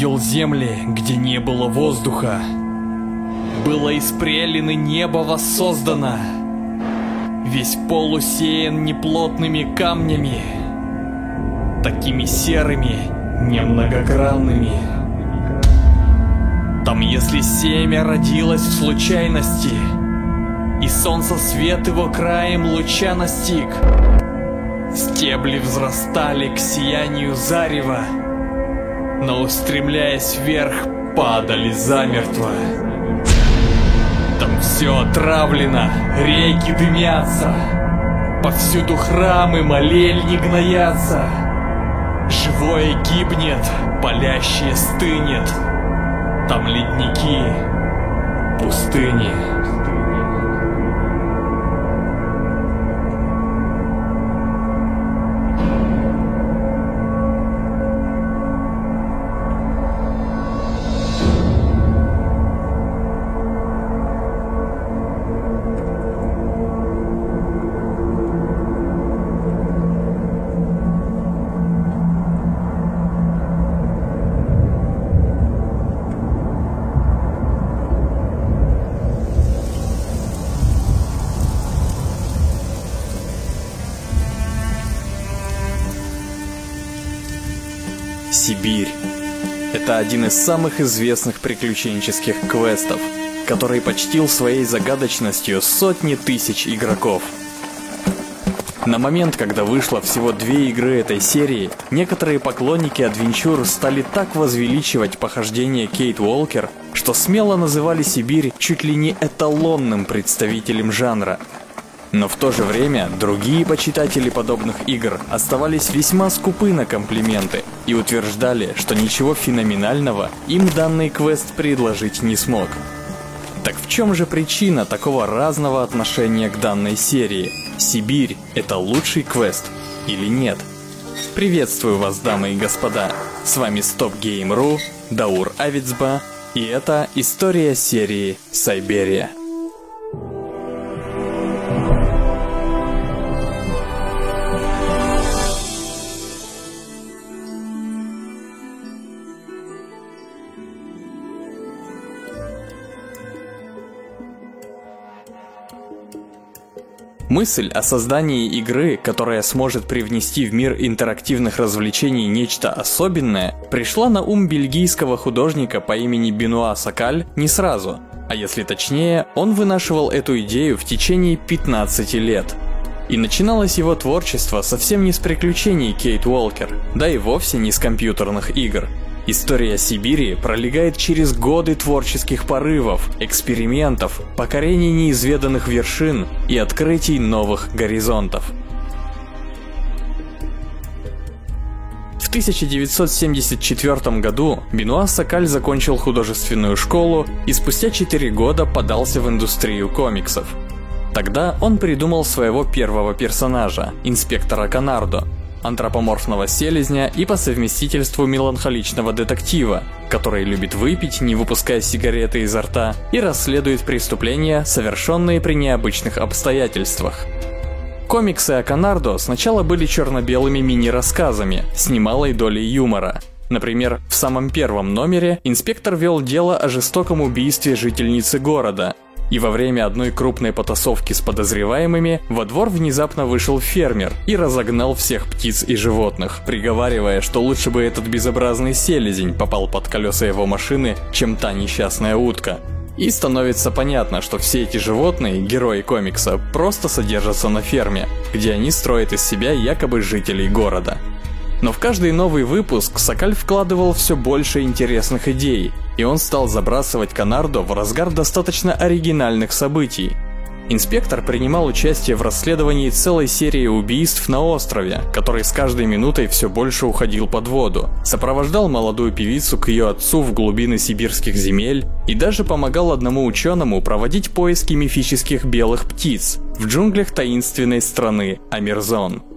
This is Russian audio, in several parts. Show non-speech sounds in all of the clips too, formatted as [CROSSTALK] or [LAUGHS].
видел земли, где не было воздуха. Было из прелины небо воссоздано. Весь пол усеян неплотными камнями, такими серыми, немногогранными. Там, если семя родилось в случайности, и солнце свет его краем луча настиг, стебли взрастали к сиянию зарева, но устремляясь вверх, падали замертво. Там все отравлено, реки дымятся, повсюду храмы молельни гноятся. Живое гибнет, палящее стынет, там ледники, пустыни. Один из самых известных приключенческих квестов, который почтил своей загадочностью сотни тысяч игроков. На момент, когда вышло всего две игры этой серии, некоторые поклонники Adventure стали так возвеличивать похождения Кейт Уолкер, что смело называли Сибирь чуть ли не эталонным представителем жанра – но в то же время другие почитатели подобных игр оставались весьма скупы на комплименты и утверждали, что ничего феноменального им данный квест предложить не смог. Так в чем же причина такого разного отношения к данной серии? Сибирь – это лучший квест или нет? Приветствую вас, дамы и господа! С вами StopGame.ru, Даур Авицба, и это история серии Сайберия. Мысль о создании игры, которая сможет привнести в мир интерактивных развлечений нечто особенное, пришла на ум бельгийского художника по имени Бенуа Сакаль не сразу, а если точнее, он вынашивал эту идею в течение 15 лет. И начиналось его творчество совсем не с приключений Кейт Уолкер, да и вовсе не с компьютерных игр. История Сибири пролегает через годы творческих порывов, экспериментов, покорений неизведанных вершин и открытий новых горизонтов. В 1974 году Бенуа Сакаль закончил художественную школу и спустя 4 года подался в индустрию комиксов. Тогда он придумал своего первого персонажа, инспектора Канардо, антропоморфного селезня и по совместительству меланхоличного детектива, который любит выпить, не выпуская сигареты изо рта, и расследует преступления, совершенные при необычных обстоятельствах. Комиксы о Канардо сначала были черно-белыми мини-рассказами с немалой долей юмора. Например, в самом первом номере инспектор вел дело о жестоком убийстве жительницы города, и во время одной крупной потасовки с подозреваемыми во двор внезапно вышел фермер и разогнал всех птиц и животных, приговаривая, что лучше бы этот безобразный селезень попал под колеса его машины, чем та несчастная утка. И становится понятно, что все эти животные, герои комикса, просто содержатся на ферме, где они строят из себя якобы жителей города. Но в каждый новый выпуск Сокаль вкладывал все больше интересных идей, и он стал забрасывать Канардо в разгар достаточно оригинальных событий. Инспектор принимал участие в расследовании целой серии убийств на острове, который с каждой минутой все больше уходил под воду, сопровождал молодую певицу к ее отцу в глубины сибирских земель и даже помогал одному ученому проводить поиски мифических белых птиц в джунглях таинственной страны Амирзон.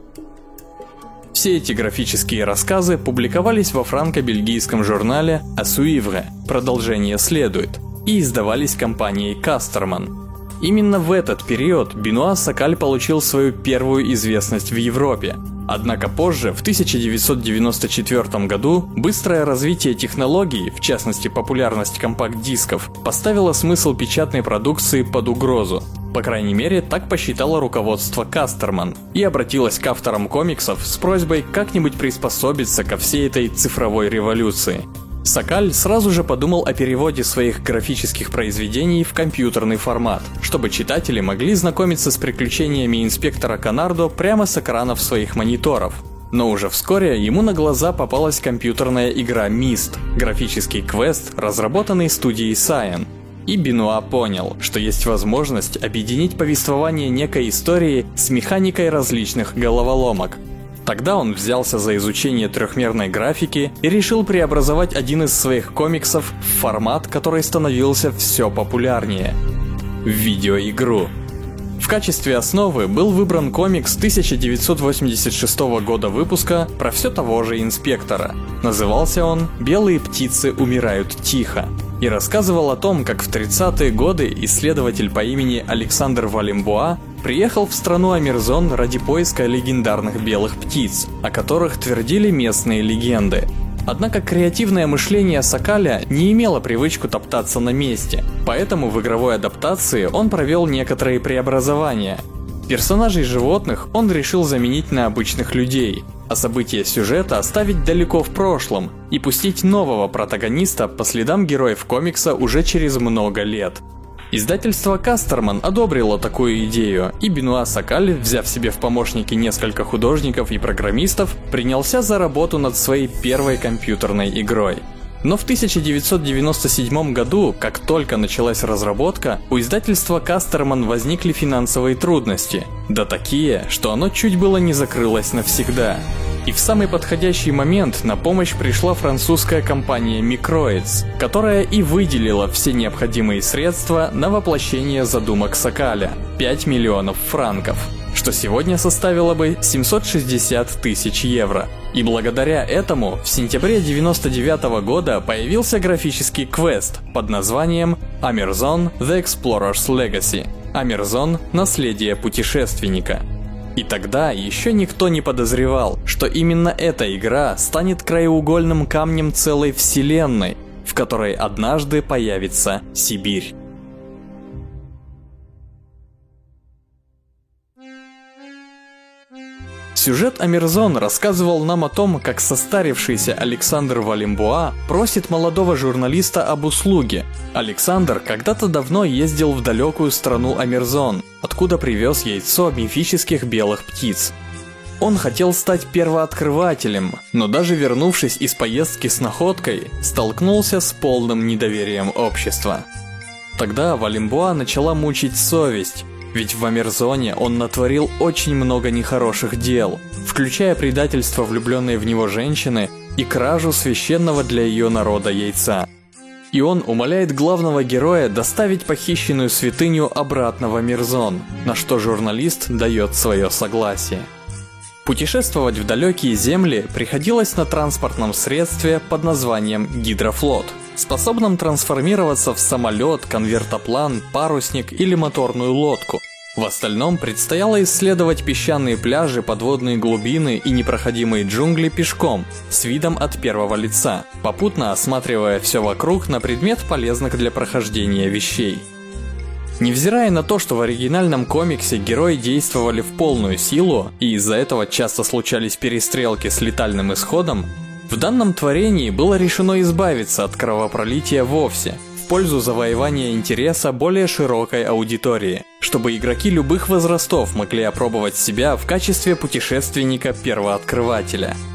Все эти графические рассказы публиковались во франко-бельгийском журнале «Асуивре» продолжение следует и издавались компанией Кастерман. Именно в этот период Бенуа Сакаль получил свою первую известность в Европе. Однако позже, в 1994 году, быстрое развитие технологий, в частности популярность компакт-дисков, поставило смысл печатной продукции под угрозу. По крайней мере, так посчитало руководство Кастерман и обратилось к авторам комиксов с просьбой как-нибудь приспособиться ко всей этой цифровой революции. Сакаль сразу же подумал о переводе своих графических произведений в компьютерный формат, чтобы читатели могли знакомиться с приключениями инспектора Канардо прямо с экранов своих мониторов. Но уже вскоре ему на глаза попалась компьютерная игра Mist, графический квест, разработанный студией Cyan. И Бенуа понял, что есть возможность объединить повествование некой истории с механикой различных головоломок, Тогда он взялся за изучение трехмерной графики и решил преобразовать один из своих комиксов в формат, который становился все популярнее – видеоигру. В качестве основы был выбран комикс 1986 года выпуска про все того же инспектора. Назывался он «Белые птицы умирают тихо» и рассказывал о том, как в 30-е годы исследователь по имени Александр Валимбуа приехал в страну Амирзон ради поиска легендарных белых птиц, о которых твердили местные легенды. Однако креативное мышление Сакаля не имело привычку топтаться на месте, поэтому в игровой адаптации он провел некоторые преобразования. Персонажей животных он решил заменить на обычных людей, а события сюжета оставить далеко в прошлом и пустить нового протагониста по следам героев комикса уже через много лет. Издательство Кастерман одобрило такую идею, и Бенуа Сакаль, взяв себе в помощники несколько художников и программистов, принялся за работу над своей первой компьютерной игрой. Но в 1997 году, как только началась разработка, у издательства Кастерман возникли финансовые трудности. Да такие, что оно чуть было не закрылось навсегда. И в самый подходящий момент на помощь пришла французская компания Microids, которая и выделила все необходимые средства на воплощение задумок Сокаля – 5 миллионов франков, что сегодня составило бы 760 тысяч евро. И благодаря этому в сентябре 99 года появился графический квест под названием Amerzone The Explorer's Legacy – Amerzone – Наследие путешественника – и тогда еще никто не подозревал, что именно эта игра станет краеугольным камнем целой вселенной, в которой однажды появится Сибирь. Сюжет Амирзон рассказывал нам о том, как состарившийся Александр Валимбуа просит молодого журналиста об услуге. Александр когда-то давно ездил в далекую страну Амирзон, откуда привез яйцо мифических белых птиц. Он хотел стать первооткрывателем, но даже вернувшись из поездки с находкой, столкнулся с полным недоверием общества. Тогда Валимбуа начала мучить совесть, ведь в Амерзоне он натворил очень много нехороших дел, включая предательство влюбленной в него женщины и кражу священного для ее народа яйца. И он умоляет главного героя доставить похищенную святыню обратно в Амерзон, на что журналист дает свое согласие. Путешествовать в далекие земли приходилось на транспортном средстве под названием гидрофлот, способном трансформироваться в самолет, конвертоплан, парусник или моторную лодку. В остальном предстояло исследовать песчаные пляжи, подводные глубины и непроходимые джунгли пешком, с видом от первого лица, попутно осматривая все вокруг на предмет полезных для прохождения вещей. Невзирая на то, что в оригинальном комиксе герои действовали в полную силу, и из-за этого часто случались перестрелки с летальным исходом, в данном творении было решено избавиться от кровопролития вовсе, в пользу завоевания интереса более широкой аудитории, чтобы игроки любых возрастов могли опробовать себя в качестве путешественника-первооткрывателя –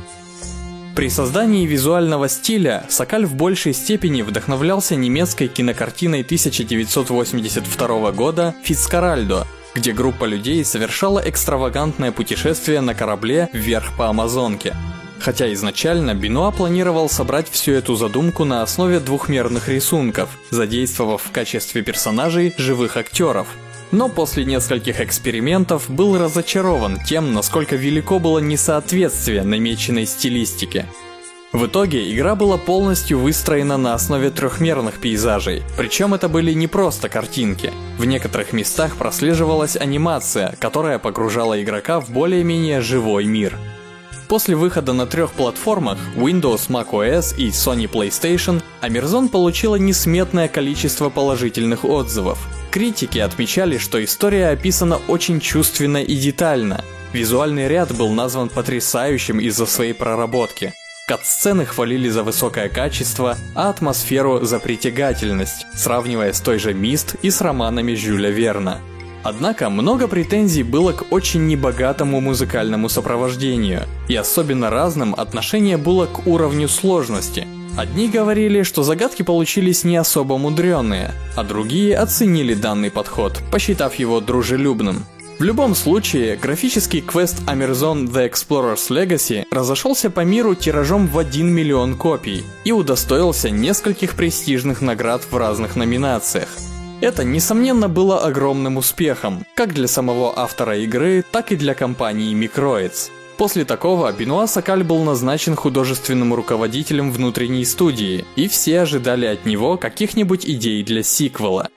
при создании визуального стиля Сокаль в большей степени вдохновлялся немецкой кинокартиной 1982 года «Фицкаральдо», где группа людей совершала экстравагантное путешествие на корабле вверх по Амазонке. Хотя изначально Бенуа планировал собрать всю эту задумку на основе двухмерных рисунков, задействовав в качестве персонажей живых актеров – но после нескольких экспериментов был разочарован тем, насколько велико было несоответствие намеченной стилистике. В итоге игра была полностью выстроена на основе трехмерных пейзажей, причем это были не просто картинки. В некоторых местах прослеживалась анимация, которая погружала игрока в более-менее живой мир. После выхода на трех платформах Windows, macOS и Sony PlayStation, Амерзон получила несметное количество положительных отзывов. Критики отмечали, что история описана очень чувственно и детально. Визуальный ряд был назван потрясающим из-за своей проработки. Кат-сцены хвалили за высокое качество, а атмосферу за притягательность, сравнивая с той же Мист и с романами Жюля Верна. Однако много претензий было к очень небогатому музыкальному сопровождению, и особенно разным отношение было к уровню сложности. Одни говорили, что загадки получились не особо мудреные, а другие оценили данный подход, посчитав его дружелюбным. В любом случае, графический квест Amerzone The Explorer's Legacy разошелся по миру тиражом в 1 миллион копий и удостоился нескольких престижных наград в разных номинациях. Это, несомненно, было огромным успехом, как для самого автора игры, так и для компании Microids. После такого Бенуа Сакаль был назначен художественным руководителем внутренней студии, и все ожидали от него каких-нибудь идей для сиквела.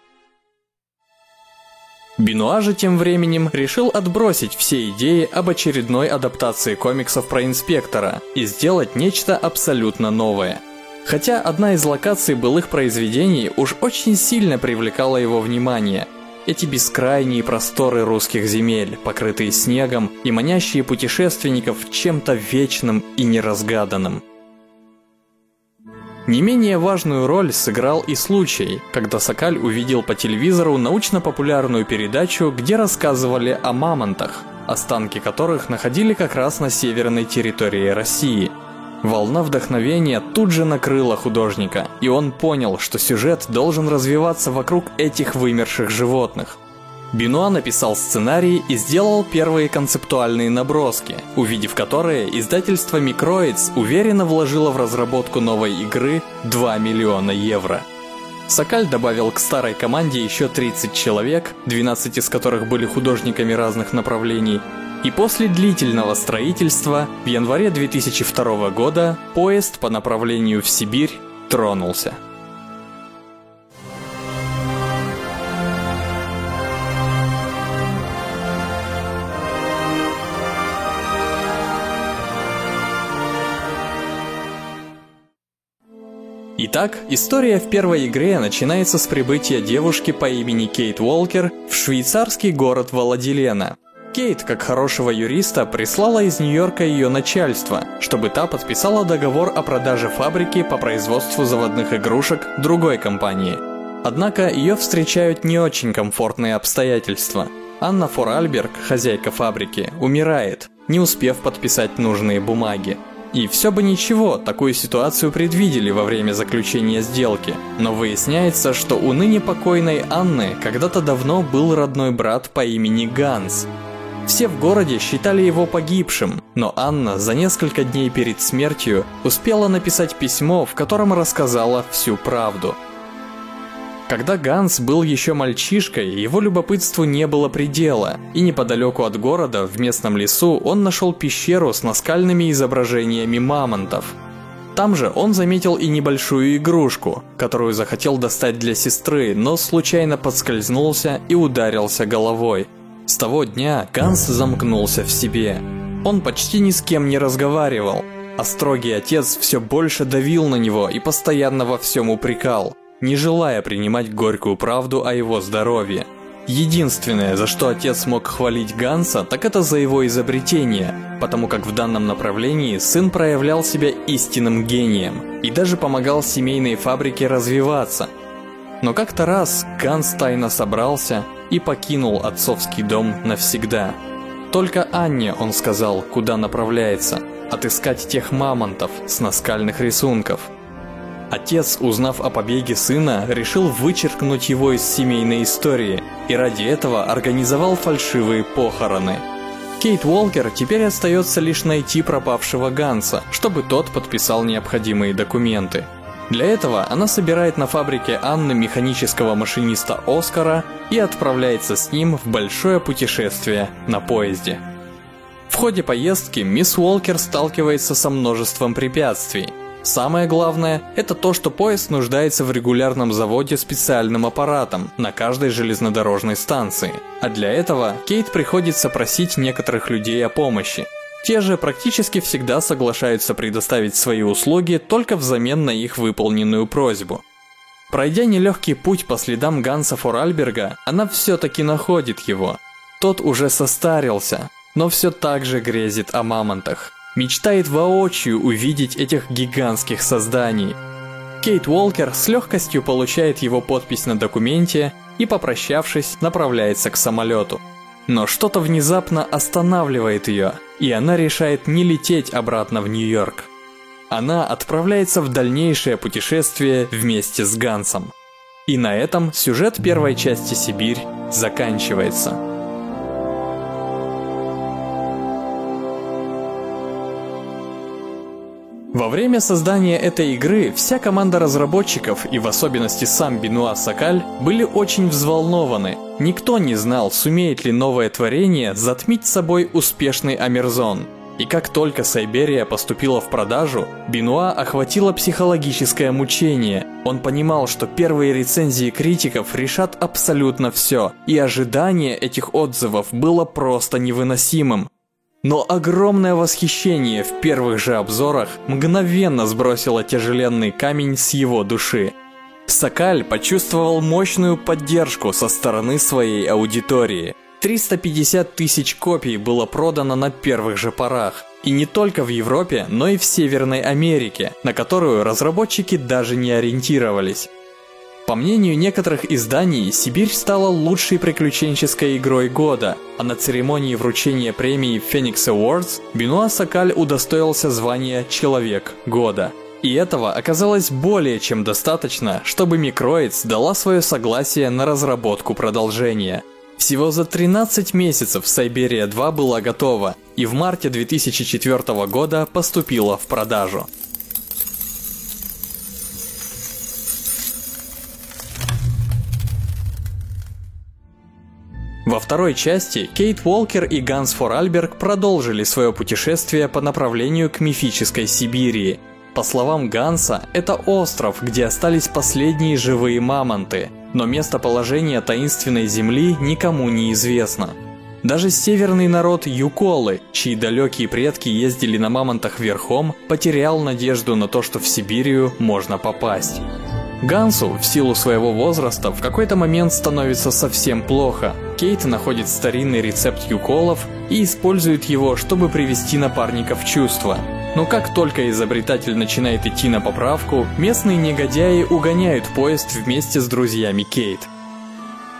Бенуа же тем временем решил отбросить все идеи об очередной адаптации комиксов про инспектора и сделать нечто абсолютно новое – Хотя одна из локаций былых произведений уж очень сильно привлекала его внимание. Эти бескрайние просторы русских земель, покрытые снегом и манящие путешественников чем-то вечным и неразгаданным. Не менее важную роль сыграл и случай, когда Сокаль увидел по телевизору научно-популярную передачу, где рассказывали о мамонтах, останки которых находили как раз на северной территории России – Волна вдохновения тут же накрыла художника, и он понял, что сюжет должен развиваться вокруг этих вымерших животных. Бенуа написал сценарий и сделал первые концептуальные наброски, увидев которые, издательство Microids уверенно вложило в разработку новой игры 2 миллиона евро. Сокаль добавил к старой команде еще 30 человек, 12 из которых были художниками разных направлений, и после длительного строительства в январе 2002 года поезд по направлению в Сибирь тронулся. Итак, история в первой игре начинается с прибытия девушки по имени Кейт Уолкер в швейцарский город Валадилена – Кейт, как хорошего юриста, прислала из Нью-Йорка ее начальство, чтобы та подписала договор о продаже фабрики по производству заводных игрушек другой компании. Однако ее встречают не очень комфортные обстоятельства. Анна Форальберг, хозяйка фабрики, умирает, не успев подписать нужные бумаги. И все бы ничего, такую ситуацию предвидели во время заключения сделки, но выясняется, что у ныне покойной Анны когда-то давно был родной брат по имени Ганс, все в городе считали его погибшим, но Анна за несколько дней перед смертью успела написать письмо, в котором рассказала всю правду. Когда Ганс был еще мальчишкой, его любопытству не было предела, и неподалеку от города, в местном лесу, он нашел пещеру с наскальными изображениями мамонтов. Там же он заметил и небольшую игрушку, которую захотел достать для сестры, но случайно подскользнулся и ударился головой – с того дня Ганс замкнулся в себе. Он почти ни с кем не разговаривал, а строгий отец все больше давил на него и постоянно во всем упрекал, не желая принимать горькую правду о его здоровье. Единственное, за что отец мог хвалить Ганса, так это за его изобретение, потому как в данном направлении сын проявлял себя истинным гением и даже помогал семейной фабрике развиваться. Но как-то раз Ганс тайно собрался и покинул отцовский дом навсегда. Только Анне он сказал, куда направляется, отыскать тех мамонтов с наскальных рисунков. Отец, узнав о побеге сына, решил вычеркнуть его из семейной истории и ради этого организовал фальшивые похороны. Кейт Уолкер теперь остается лишь найти пропавшего Ганса, чтобы тот подписал необходимые документы. Для этого она собирает на фабрике Анны механического машиниста Оскара и отправляется с ним в большое путешествие на поезде. В ходе поездки мисс Уолкер сталкивается со множеством препятствий. Самое главное – это то, что поезд нуждается в регулярном заводе специальным аппаратом на каждой железнодорожной станции. А для этого Кейт приходится просить некоторых людей о помощи. Те же практически всегда соглашаются предоставить свои услуги только взамен на их выполненную просьбу. Пройдя нелегкий путь по следам Ганса Форальберга, она все-таки находит его. Тот уже состарился, но все так же грезит о мамонтах. Мечтает воочию увидеть этих гигантских созданий. Кейт Уолкер с легкостью получает его подпись на документе и, попрощавшись, направляется к самолету. Но что-то внезапно останавливает ее, и она решает не лететь обратно в Нью-Йорк. Она отправляется в дальнейшее путешествие вместе с Гансом. И на этом сюжет первой части «Сибирь» заканчивается. Во время создания этой игры вся команда разработчиков и в особенности сам Бенуа Сакаль были очень взволнованы. Никто не знал, сумеет ли новое творение затмить собой успешный Амерзон. И как только Сайберия поступила в продажу, Бенуа охватило психологическое мучение. Он понимал, что первые рецензии критиков решат абсолютно все, и ожидание этих отзывов было просто невыносимым. Но огромное восхищение в первых же обзорах мгновенно сбросило тяжеленный камень с его души. Сакаль почувствовал мощную поддержку со стороны своей аудитории. 350 тысяч копий было продано на первых же порах. И не только в Европе, но и в Северной Америке, на которую разработчики даже не ориентировались. По мнению некоторых изданий, Сибирь стала лучшей приключенческой игрой года, а на церемонии вручения премии Phoenix Awards Бенуа Сакаль удостоился звания «Человек года». И этого оказалось более чем достаточно, чтобы Microids дала свое согласие на разработку продолжения. Всего за 13 месяцев Сайберия 2 была готова, и в марте 2004 года поступила в продажу. Второй части Кейт Уолкер и Ганс Форальберг продолжили свое путешествие по направлению к мифической Сибири. По словам Ганса, это остров, где остались последние живые мамонты, но местоположение таинственной земли никому не известно. Даже северный народ Юколы, чьи далекие предки ездили на мамонтах верхом, потерял надежду на то, что в Сибирию можно попасть. Гансу, в силу своего возраста, в какой-то момент становится совсем плохо. Кейт находит старинный рецепт юколов и использует его, чтобы привести напарника в чувство. Но как только изобретатель начинает идти на поправку, местные негодяи угоняют поезд вместе с друзьями Кейт.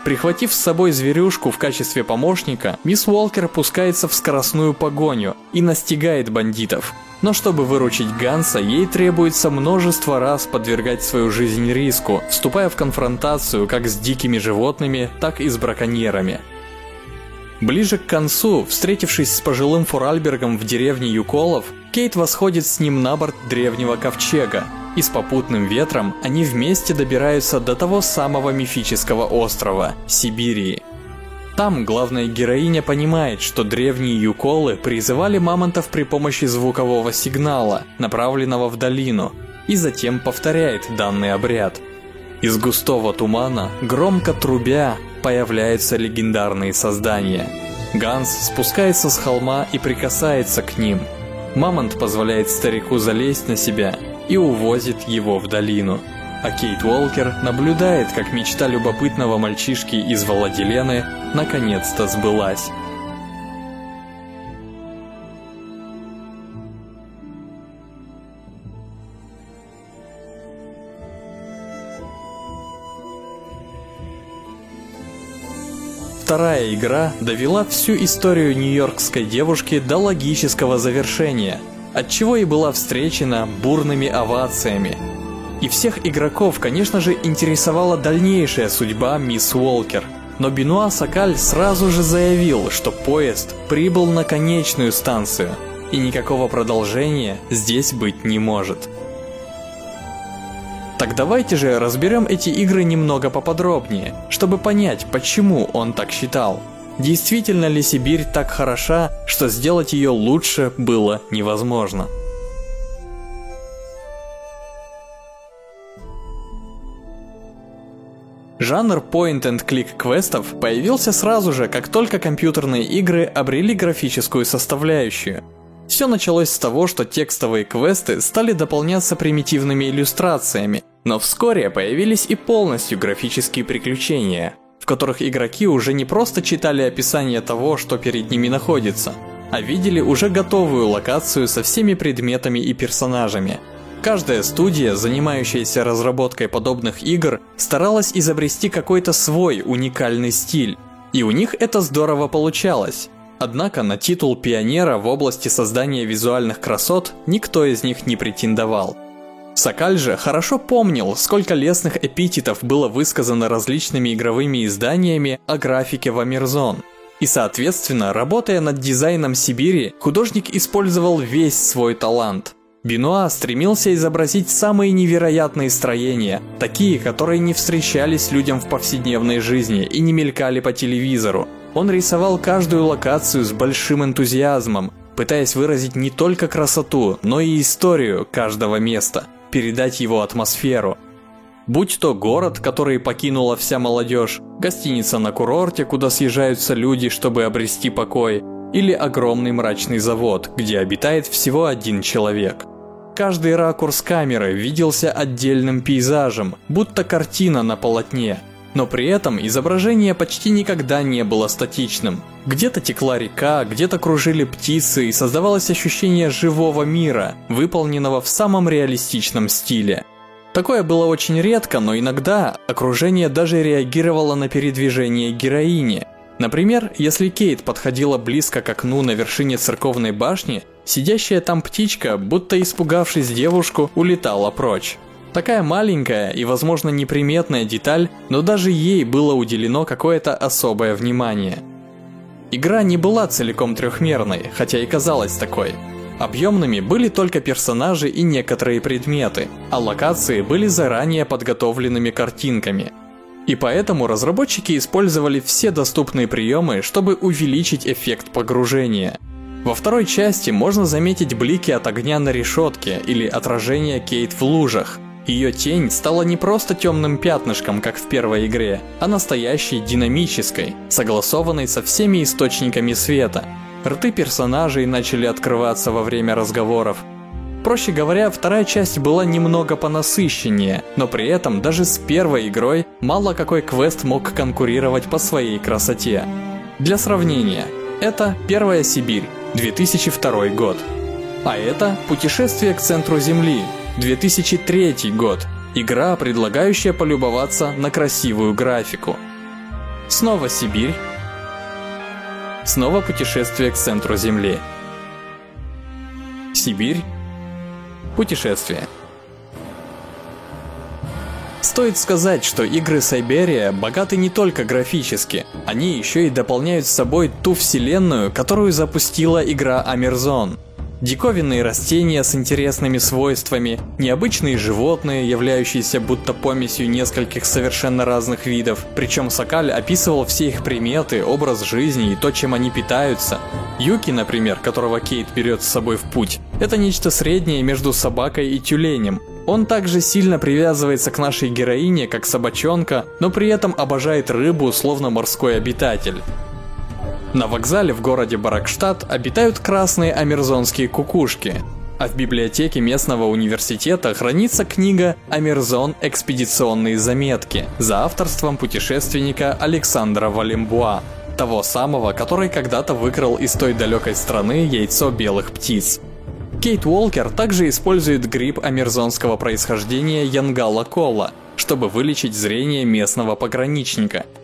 Прихватив с собой зверюшку в качестве помощника, мисс Уолкер пускается в скоростную погоню и настигает бандитов. Но чтобы выручить Ганса, ей требуется множество раз подвергать свою жизнь риску, вступая в конфронтацию как с дикими животными, так и с браконьерами. Ближе к концу, встретившись с пожилым Фуральбергом в деревне Юколов, Кейт восходит с ним на борт древнего ковчега, и с попутным ветром они вместе добираются до того самого мифического острова – Сибири. Там главная героиня понимает, что древние юколы призывали мамонтов при помощи звукового сигнала, направленного в долину, и затем повторяет данный обряд. Из густого тумана, громко трубя, появляются легендарные создания. Ганс спускается с холма и прикасается к ним. Мамонт позволяет старику залезть на себя и увозит его в долину а Кейт Уолкер наблюдает, как мечта любопытного мальчишки из Владилены наконец-то сбылась. Вторая игра довела всю историю нью-йоркской девушки до логического завершения, отчего и была встречена бурными овациями, и всех игроков, конечно же, интересовала дальнейшая судьба мисс Уолкер. Но Бенуа Сакаль сразу же заявил, что поезд прибыл на конечную станцию, и никакого продолжения здесь быть не может. Так давайте же разберем эти игры немного поподробнее, чтобы понять, почему он так считал. Действительно ли Сибирь так хороша, что сделать ее лучше было невозможно? Жанр point-and-click квестов появился сразу же, как только компьютерные игры обрели графическую составляющую. Все началось с того, что текстовые квесты стали дополняться примитивными иллюстрациями, но вскоре появились и полностью графические приключения, в которых игроки уже не просто читали описание того, что перед ними находится, а видели уже готовую локацию со всеми предметами и персонажами. Каждая студия, занимающаяся разработкой подобных игр, старалась изобрести какой-то свой уникальный стиль, и у них это здорово получалось. Однако на титул пионера в области создания визуальных красот никто из них не претендовал. Сокаль же хорошо помнил, сколько лестных эпитетов было высказано различными игровыми изданиями о графике в Амирзон. И соответственно, работая над дизайном Сибири, художник использовал весь свой талант. Бенуа стремился изобразить самые невероятные строения, такие, которые не встречались людям в повседневной жизни и не мелькали по телевизору. Он рисовал каждую локацию с большим энтузиазмом, пытаясь выразить не только красоту, но и историю каждого места – передать его атмосферу. Будь то город, который покинула вся молодежь, гостиница на курорте, куда съезжаются люди, чтобы обрести покой, или огромный мрачный завод, где обитает всего один человек. Каждый ракурс камеры виделся отдельным пейзажем, будто картина на полотне – но при этом изображение почти никогда не было статичным. Где-то текла река, где-то кружили птицы и создавалось ощущение живого мира, выполненного в самом реалистичном стиле. Такое было очень редко, но иногда окружение даже реагировало на передвижение героини. Например, если Кейт подходила близко к окну на вершине церковной башни, сидящая там птичка, будто испугавшись девушку, улетала прочь. Такая маленькая и, возможно, неприметная деталь, но даже ей было уделено какое-то особое внимание. Игра не была целиком трехмерной, хотя и казалась такой. Объемными были только персонажи и некоторые предметы, а локации были заранее подготовленными картинками. И поэтому разработчики использовали все доступные приемы, чтобы увеличить эффект погружения. Во второй части можно заметить блики от огня на решетке или отражение Кейт в лужах – ее тень стала не просто темным пятнышком, как в первой игре, а настоящей динамической, согласованной со всеми источниками света. Рты персонажей начали открываться во время разговоров. Проще говоря, вторая часть была немного понасыщеннее, но при этом даже с первой игрой мало какой квест мог конкурировать по своей красоте. Для сравнения, это Первая Сибирь, 2002 год. А это Путешествие к центру Земли, 2003 год. Игра, предлагающая полюбоваться на красивую графику. Снова Сибирь. Снова путешествие к центру Земли. Сибирь. Путешествие. Стоит сказать, что игры Сайберия богаты не только графически, они еще и дополняют собой ту вселенную, которую запустила игра Амерзон – диковинные растения с интересными свойствами, необычные животные, являющиеся будто помесью нескольких совершенно разных видов. Причем Сокаль описывал все их приметы, образ жизни и то, чем они питаются. Юки, например, которого Кейт берет с собой в путь, это нечто среднее между собакой и тюленем. Он также сильно привязывается к нашей героине, как собачонка, но при этом обожает рыбу, словно морской обитатель. На вокзале в городе Баракштадт обитают красные амерзонские кукушки, а в библиотеке местного университета хранится книга «Амерзон. Экспедиционные заметки» за авторством путешественника Александра Валембуа, того самого, который когда-то выкрал из той далекой страны яйцо белых птиц. Кейт Уолкер также использует гриб амерзонского происхождения Янгала Кола, чтобы вылечить зрение местного пограничника –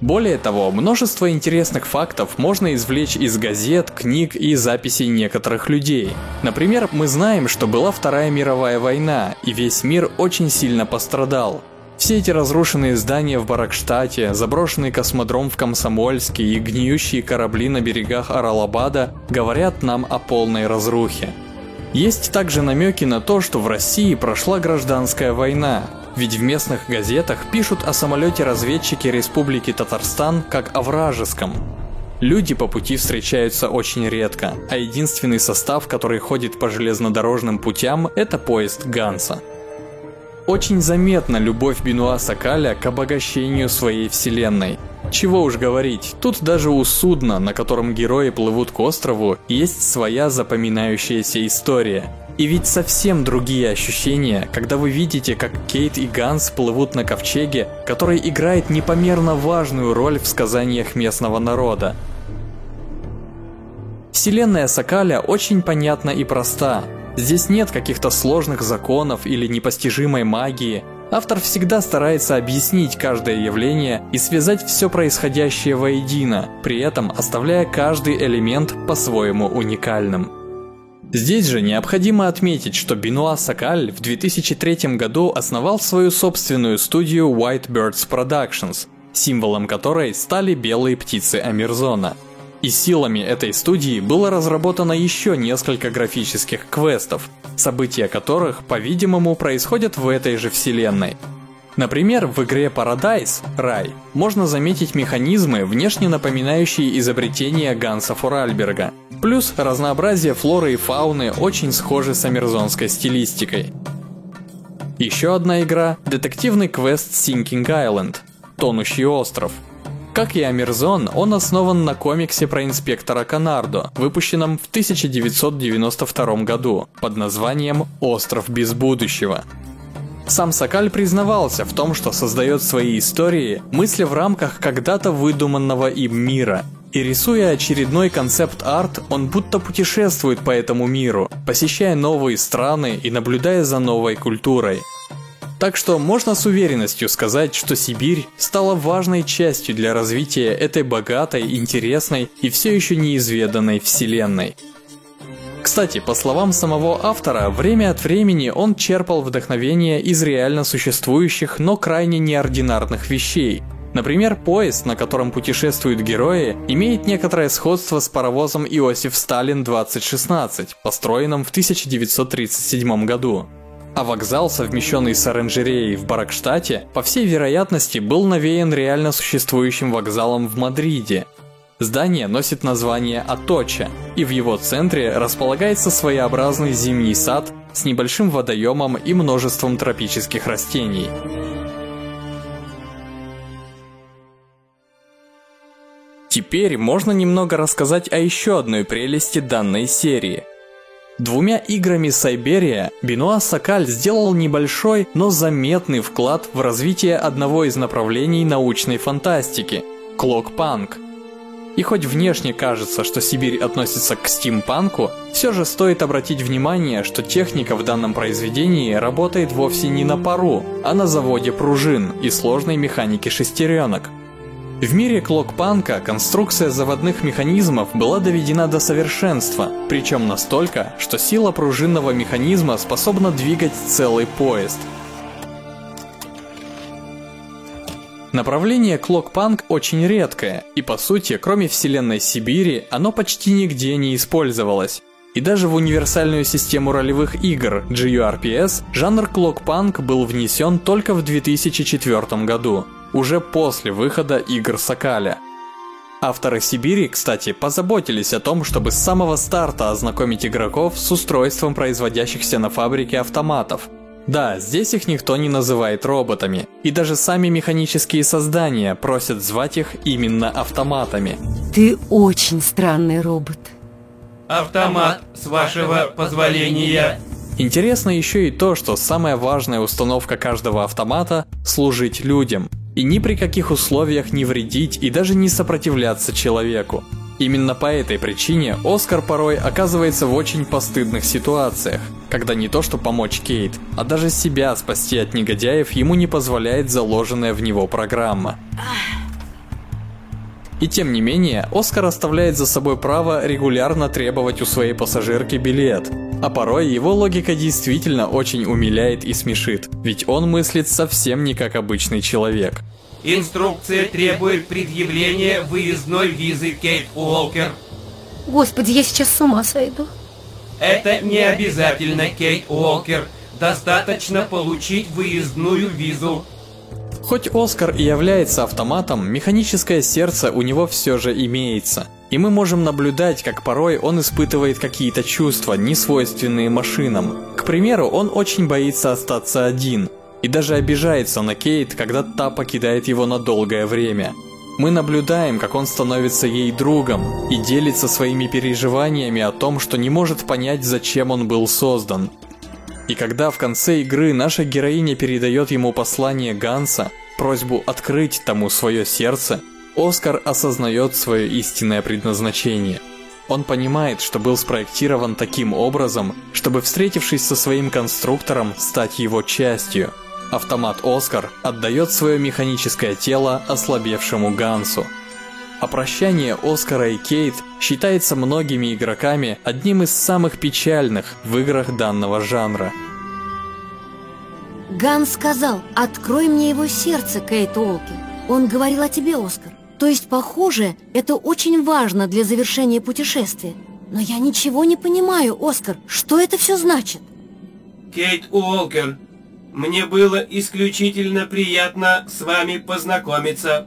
более того, множество интересных фактов можно извлечь из газет, книг и записей некоторых людей. Например, мы знаем, что была Вторая мировая война, и весь мир очень сильно пострадал. Все эти разрушенные здания в Баракштате, заброшенный космодром в Комсомольске и гниющие корабли на берегах Аралабада говорят нам о полной разрухе. Есть также намеки на то, что в России прошла гражданская война, ведь в местных газетах пишут о самолете-разведчике Республики Татарстан как о вражеском. Люди по пути встречаются очень редко, а единственный состав, который ходит по железнодорожным путям, это поезд Ганса. Очень заметна любовь Бенуа Сакаля к обогащению своей вселенной. Чего уж говорить, тут даже у судна, на котором герои плывут к острову, есть своя запоминающаяся история. И ведь совсем другие ощущения, когда вы видите, как Кейт и Ганс плывут на ковчеге, который играет непомерно важную роль в сказаниях местного народа. Вселенная Сокаля очень понятна и проста. Здесь нет каких-то сложных законов или непостижимой магии, Автор всегда старается объяснить каждое явление и связать все происходящее воедино, при этом оставляя каждый элемент по-своему уникальным. Здесь же необходимо отметить, что Бенуа Сакаль в 2003 году основал свою собственную студию White Birds Productions, символом которой стали белые птицы Амирзона – и силами этой студии было разработано еще несколько графических квестов, события которых, по-видимому, происходят в этой же вселенной. Например, в игре Paradise Рай можно заметить механизмы, внешне напоминающие изобретения Ганса Форальберга. Плюс разнообразие флоры и фауны очень схожи с амерзонской стилистикой. Еще одна игра – детективный квест Sinking Island – Тонущий остров – как и Амирзон, он основан на комиксе про инспектора Канардо, выпущенном в 1992 году под названием «Остров без будущего». Сам Сокаль признавался в том, что создает свои истории, мысли в рамках когда-то выдуманного им мира. И рисуя очередной концепт-арт, он будто путешествует по этому миру, посещая новые страны и наблюдая за новой культурой. Так что можно с уверенностью сказать, что Сибирь стала важной частью для развития этой богатой, интересной и все еще неизведанной вселенной. Кстати, по словам самого автора, время от времени он черпал вдохновение из реально существующих, но крайне неординарных вещей. Например, поезд, на котором путешествуют герои, имеет некоторое сходство с паровозом Иосиф Сталин 2016, построенным в 1937 году а вокзал, совмещенный с оранжереей в Баракштате, по всей вероятности был навеян реально существующим вокзалом в Мадриде. Здание носит название Аточа, и в его центре располагается своеобразный зимний сад с небольшим водоемом и множеством тропических растений. Теперь можно немного рассказать о еще одной прелести данной серии – Двумя играми Сайберия Бенуа Сакаль сделал небольшой, но заметный вклад в развитие одного из направлений научной фантастики – клокпанк. И хоть внешне кажется, что Сибирь относится к стимпанку, все же стоит обратить внимание, что техника в данном произведении работает вовсе не на пару, а на заводе пружин и сложной механики шестеренок. В мире клокпанка конструкция заводных механизмов была доведена до совершенства, причем настолько, что сила пружинного механизма способна двигать целый поезд. Направление клокпанк очень редкое, и по сути, кроме вселенной Сибири, оно почти нигде не использовалось. И даже в универсальную систему ролевых игр GURPS жанр клокпанк был внесен только в 2004 году уже после выхода игр Сокаля. Авторы Сибири, кстати, позаботились о том, чтобы с самого старта ознакомить игроков с устройством производящихся на фабрике автоматов. Да, здесь их никто не называет роботами, и даже сами механические создания просят звать их именно автоматами. Ты очень странный робот. Автомат, с вашего позволения. Интересно еще и то, что самая важная установка каждого автомата – служить людям – и ни при каких условиях не вредить и даже не сопротивляться человеку. Именно по этой причине Оскар порой оказывается в очень постыдных ситуациях, когда не то что помочь Кейт, а даже себя спасти от негодяев ему не позволяет заложенная в него программа. И тем не менее, Оскар оставляет за собой право регулярно требовать у своей пассажирки билет, а порой его логика действительно очень умиляет и смешит, ведь он мыслит совсем не как обычный человек. Инструкция требует предъявления выездной визы Кейт Уолкер. Господи, я сейчас с ума сойду. Это не обязательно, Кейт Уолкер. Достаточно получить выездную визу. Хоть Оскар и является автоматом, механическое сердце у него все же имеется. И мы можем наблюдать, как порой он испытывает какие-то чувства, не свойственные машинам. К примеру, он очень боится остаться один. И даже обижается на Кейт, когда та покидает его на долгое время. Мы наблюдаем, как он становится ей другом и делится своими переживаниями о том, что не может понять, зачем он был создан. И когда в конце игры наша героиня передает ему послание Ганса, просьбу открыть тому свое сердце, Оскар осознает свое истинное предназначение. Он понимает, что был спроектирован таким образом, чтобы, встретившись со своим конструктором, стать его частью – Автомат Оскар отдает свое механическое тело ослабевшему Гансу. А прощание Оскара и Кейт считается многими игроками одним из самых печальных в играх данного жанра. Ганс сказал, открой мне его сердце, Кейт Уолкин. Он говорил о тебе, Оскар. То есть, похоже, это очень важно для завершения путешествия. Но я ничего не понимаю, Оскар. Что это все значит? Кейт Уолкер, мне было исключительно приятно с вами познакомиться.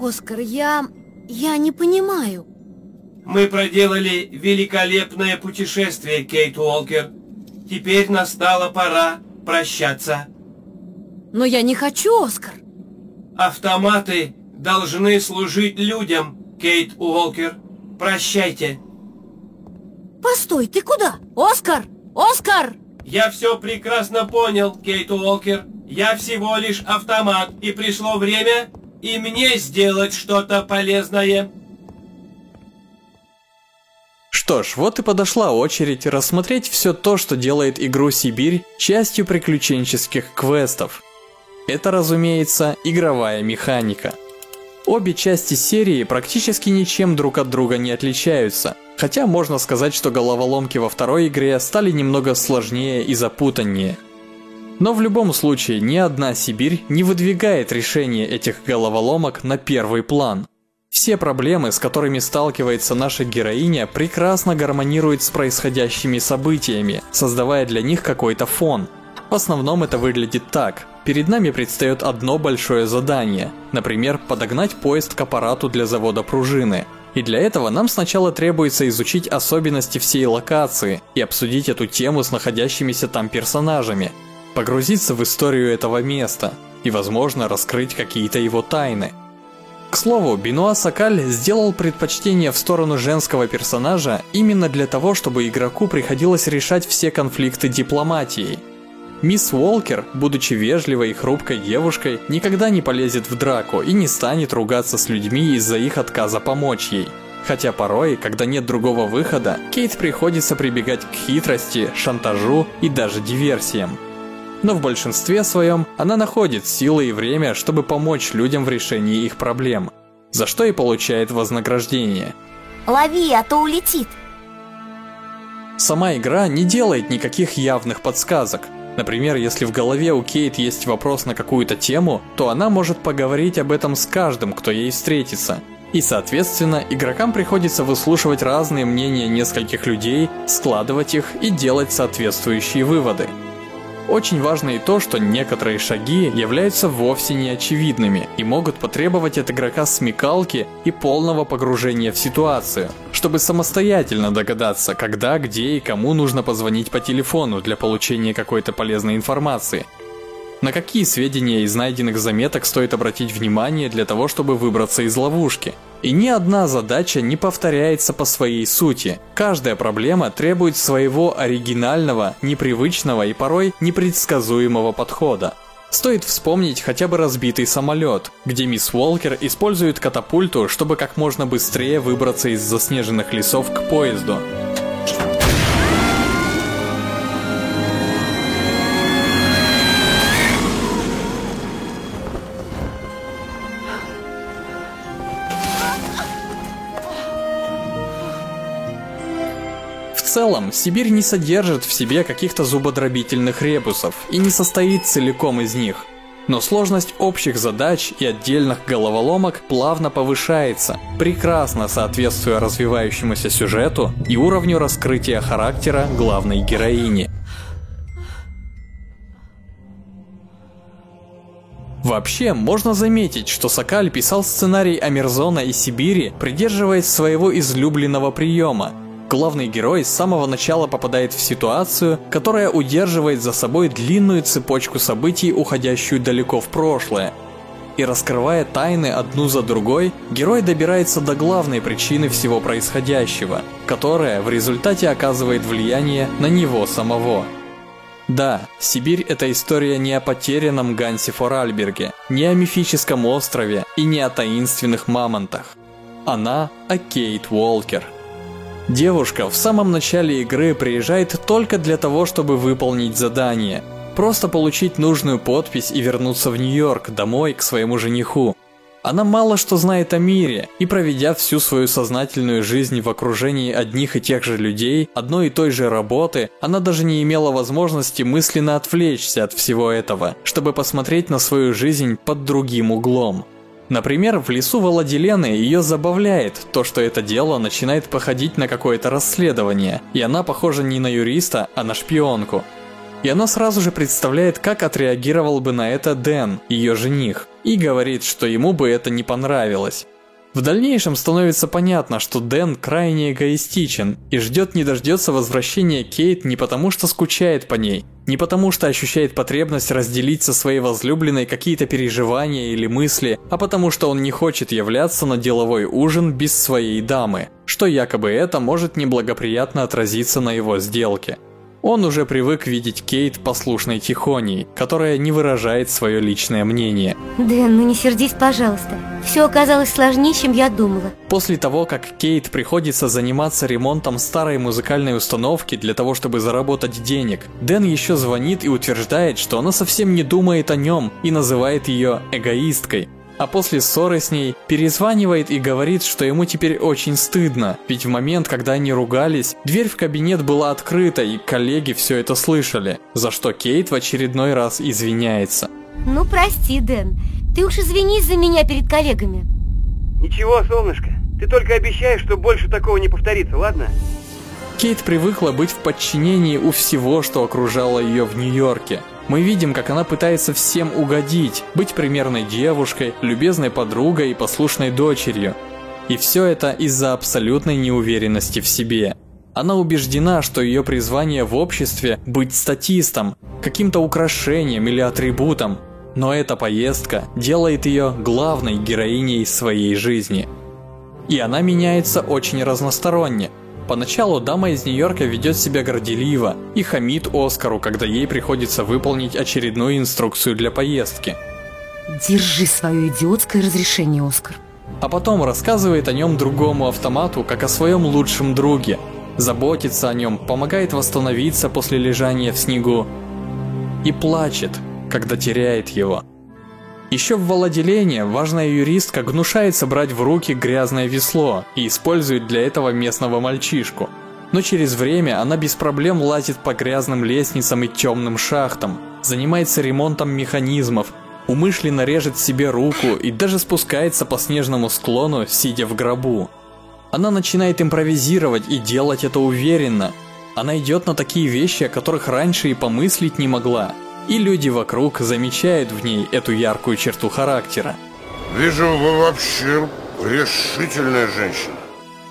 Оскар, я... я не понимаю. Мы проделали великолепное путешествие, Кейт Уолкер. Теперь настала пора прощаться. Но я не хочу, Оскар. Автоматы должны служить людям, Кейт Уолкер. Прощайте. Постой, ты куда? Оскар! Оскар! Я все прекрасно понял, Кейт Уолкер. Я всего лишь автомат, и пришло время и мне сделать что-то полезное. Что ж, вот и подошла очередь рассмотреть все то, что делает игру Сибирь частью приключенческих квестов. Это, разумеется, игровая механика. Обе части серии практически ничем друг от друга не отличаются – Хотя можно сказать, что головоломки во второй игре стали немного сложнее и запутаннее. Но в любом случае ни одна Сибирь не выдвигает решение этих головоломок на первый план. Все проблемы, с которыми сталкивается наша героиня, прекрасно гармонируют с происходящими событиями, создавая для них какой-то фон. В основном это выглядит так. Перед нами предстает одно большое задание, например, подогнать поезд к аппарату для завода пружины – и для этого нам сначала требуется изучить особенности всей локации и обсудить эту тему с находящимися там персонажами, погрузиться в историю этого места и, возможно, раскрыть какие-то его тайны. К слову, Бенуа Сакаль сделал предпочтение в сторону женского персонажа именно для того, чтобы игроку приходилось решать все конфликты дипломатией – Мисс Уолкер, будучи вежливой и хрупкой девушкой, никогда не полезет в драку и не станет ругаться с людьми из-за их отказа помочь ей. Хотя порой, когда нет другого выхода, Кейт приходится прибегать к хитрости, шантажу и даже диверсиям. Но в большинстве своем она находит силы и время, чтобы помочь людям в решении их проблем, за что и получает вознаграждение. Лови, а то улетит. Сама игра не делает никаких явных подсказок, Например, если в голове у Кейт есть вопрос на какую-то тему, то она может поговорить об этом с каждым, кто ей встретится. И, соответственно, игрокам приходится выслушивать разные мнения нескольких людей, складывать их и делать соответствующие выводы. Очень важно и то, что некоторые шаги являются вовсе не очевидными и могут потребовать от игрока смекалки и полного погружения в ситуацию, чтобы самостоятельно догадаться, когда, где и кому нужно позвонить по телефону для получения какой-то полезной информации. На какие сведения из найденных заметок стоит обратить внимание для того, чтобы выбраться из ловушки – и ни одна задача не повторяется по своей сути. Каждая проблема требует своего оригинального, непривычного и порой непредсказуемого подхода. Стоит вспомнить хотя бы разбитый самолет, где мисс Уолкер использует катапульту, чтобы как можно быстрее выбраться из заснеженных лесов к поезду. Целом, Сибирь не содержит в себе каких-то зубодробительных ребусов и не состоит целиком из них. Но сложность общих задач и отдельных головоломок плавно повышается, прекрасно соответствуя развивающемуся сюжету и уровню раскрытия характера главной героини. Вообще, можно заметить, что Сокаль писал сценарий Амерзона и Сибири, придерживаясь своего излюбленного приема главный герой с самого начала попадает в ситуацию, которая удерживает за собой длинную цепочку событий, уходящую далеко в прошлое. И раскрывая тайны одну за другой, герой добирается до главной причины всего происходящего, которая в результате оказывает влияние на него самого. Да, Сибирь – это история не о потерянном Гансе Форальберге, не о мифическом острове и не о таинственных мамонтах. Она о Кейт Уолкер. Девушка в самом начале игры приезжает только для того, чтобы выполнить задание – Просто получить нужную подпись и вернуться в Нью-Йорк, домой, к своему жениху. Она мало что знает о мире, и проведя всю свою сознательную жизнь в окружении одних и тех же людей, одной и той же работы, она даже не имела возможности мысленно отвлечься от всего этого, чтобы посмотреть на свою жизнь под другим углом. Например, в лесу Владилены ее забавляет то, что это дело начинает походить на какое-то расследование, и она похожа не на юриста, а на шпионку. И она сразу же представляет, как отреагировал бы на это Дэн, ее жених, и говорит, что ему бы это не понравилось. В дальнейшем становится понятно, что Дэн крайне эгоистичен и ждет не дождется возвращения Кейт не потому, что скучает по ней, не потому, что ощущает потребность разделить со своей возлюбленной какие-то переживания или мысли, а потому, что он не хочет являться на деловой ужин без своей дамы, что якобы это может неблагоприятно отразиться на его сделке. Он уже привык видеть Кейт послушной тихоней, которая не выражает свое личное мнение. Дэн, ну не сердись, пожалуйста. Все оказалось сложнее, чем я думала. После того, как Кейт приходится заниматься ремонтом старой музыкальной установки для того, чтобы заработать денег, Дэн еще звонит и утверждает, что она совсем не думает о нем и называет ее эгоисткой а после ссоры с ней перезванивает и говорит, что ему теперь очень стыдно, ведь в момент, когда они ругались, дверь в кабинет была открыта и коллеги все это слышали, за что Кейт в очередной раз извиняется. Ну прости, Дэн, ты уж извинись за меня перед коллегами. Ничего, солнышко, ты только обещаешь, что больше такого не повторится, ладно? Кейт привыкла быть в подчинении у всего, что окружало ее в Нью-Йорке. Мы видим, как она пытается всем угодить, быть примерной девушкой, любезной подругой и послушной дочерью. И все это из-за абсолютной неуверенности в себе. Она убеждена, что ее призвание в обществе – быть статистом, каким-то украшением или атрибутом. Но эта поездка делает ее главной героиней своей жизни. И она меняется очень разносторонне – Поначалу дама из Нью-Йорка ведет себя горделиво и хамит Оскару, когда ей приходится выполнить очередную инструкцию для поездки. Держи свое идиотское разрешение, Оскар. А потом рассказывает о нем другому автомату, как о своем лучшем друге. Заботится о нем, помогает восстановиться после лежания в снегу. И плачет, когда теряет его. Еще в Володелении важная юристка гнушается брать в руки грязное весло и использует для этого местного мальчишку. Но через время она без проблем лазит по грязным лестницам и темным шахтам, занимается ремонтом механизмов, умышленно режет себе руку и даже спускается по снежному склону, сидя в гробу. Она начинает импровизировать и делать это уверенно. Она идет на такие вещи, о которых раньше и помыслить не могла – и люди вокруг замечают в ней эту яркую черту характера. Вижу, вы вообще решительная женщина.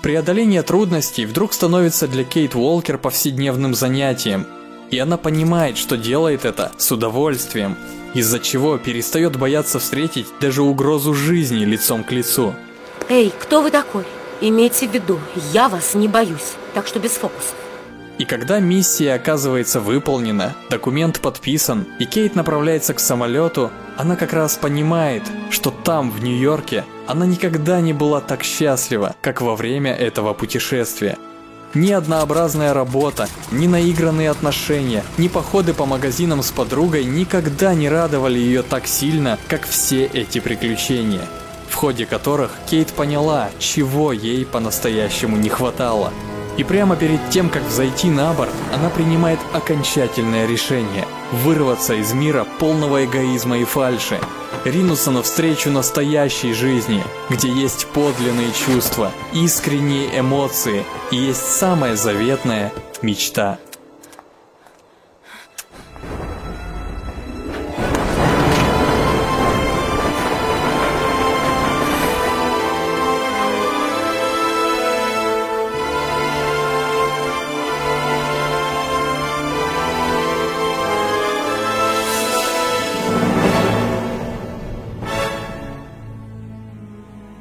Преодоление трудностей вдруг становится для Кейт Уолкер повседневным занятием, и она понимает, что делает это с удовольствием, из-за чего перестает бояться встретить даже угрозу жизни лицом к лицу. Эй, кто вы такой? Имейте в виду, я вас не боюсь, так что без фокусов. И когда миссия оказывается выполнена, документ подписан, и Кейт направляется к самолету, она как раз понимает, что там, в Нью-Йорке, она никогда не была так счастлива, как во время этого путешествия. Ни однообразная работа, ни наигранные отношения, ни походы по магазинам с подругой никогда не радовали ее так сильно, как все эти приключения, в ходе которых Кейт поняла, чего ей по-настоящему не хватало – и прямо перед тем, как взойти на борт, она принимает окончательное решение – вырваться из мира полного эгоизма и фальши, ринуться навстречу настоящей жизни, где есть подлинные чувства, искренние эмоции и есть самая заветная мечта –